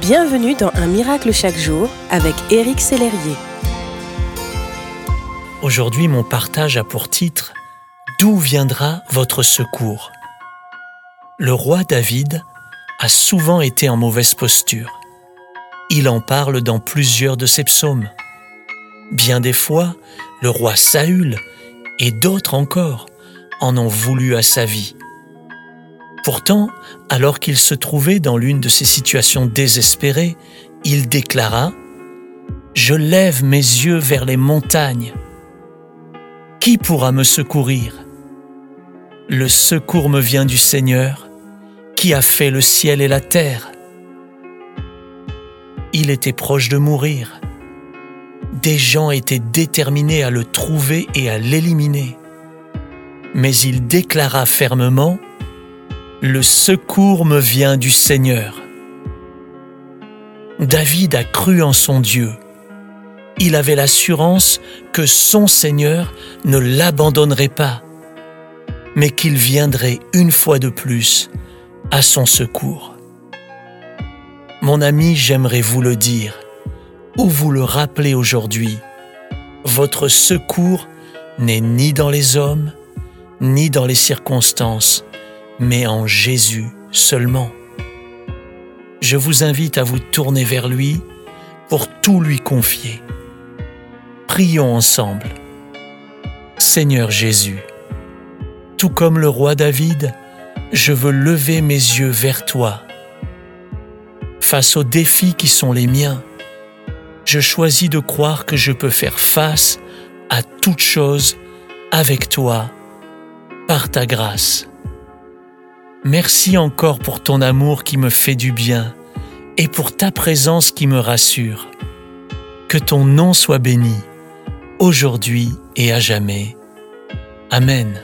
Bienvenue dans Un miracle chaque jour avec Éric Sellerier. Aujourd'hui, mon partage a pour titre D'où viendra votre secours? Le roi David a souvent été en mauvaise posture. Il en parle dans plusieurs de ses psaumes. Bien des fois, le roi Saül et d'autres encore en ont voulu à sa vie. Pourtant, alors qu'il se trouvait dans l'une de ces situations désespérées, il déclara ⁇ Je lève mes yeux vers les montagnes. Qui pourra me secourir? Le secours me vient du Seigneur, qui a fait le ciel et la terre. Il était proche de mourir. Des gens étaient déterminés à le trouver et à l'éliminer. Mais il déclara fermement ⁇ le secours me vient du Seigneur. David a cru en son Dieu. Il avait l'assurance que son Seigneur ne l'abandonnerait pas, mais qu'il viendrait une fois de plus à son secours. Mon ami, j'aimerais vous le dire, ou vous le rappeler aujourd'hui, votre secours n'est ni dans les hommes, ni dans les circonstances, mais en Jésus seulement. Je vous invite à vous tourner vers lui pour tout lui confier. Prions ensemble. Seigneur Jésus, tout comme le roi David, je veux lever mes yeux vers toi. Face aux défis qui sont les miens, je choisis de croire que je peux faire face à toute chose avec toi, par ta grâce. Merci encore pour ton amour qui me fait du bien et pour ta présence qui me rassure. Que ton nom soit béni, aujourd'hui et à jamais. Amen.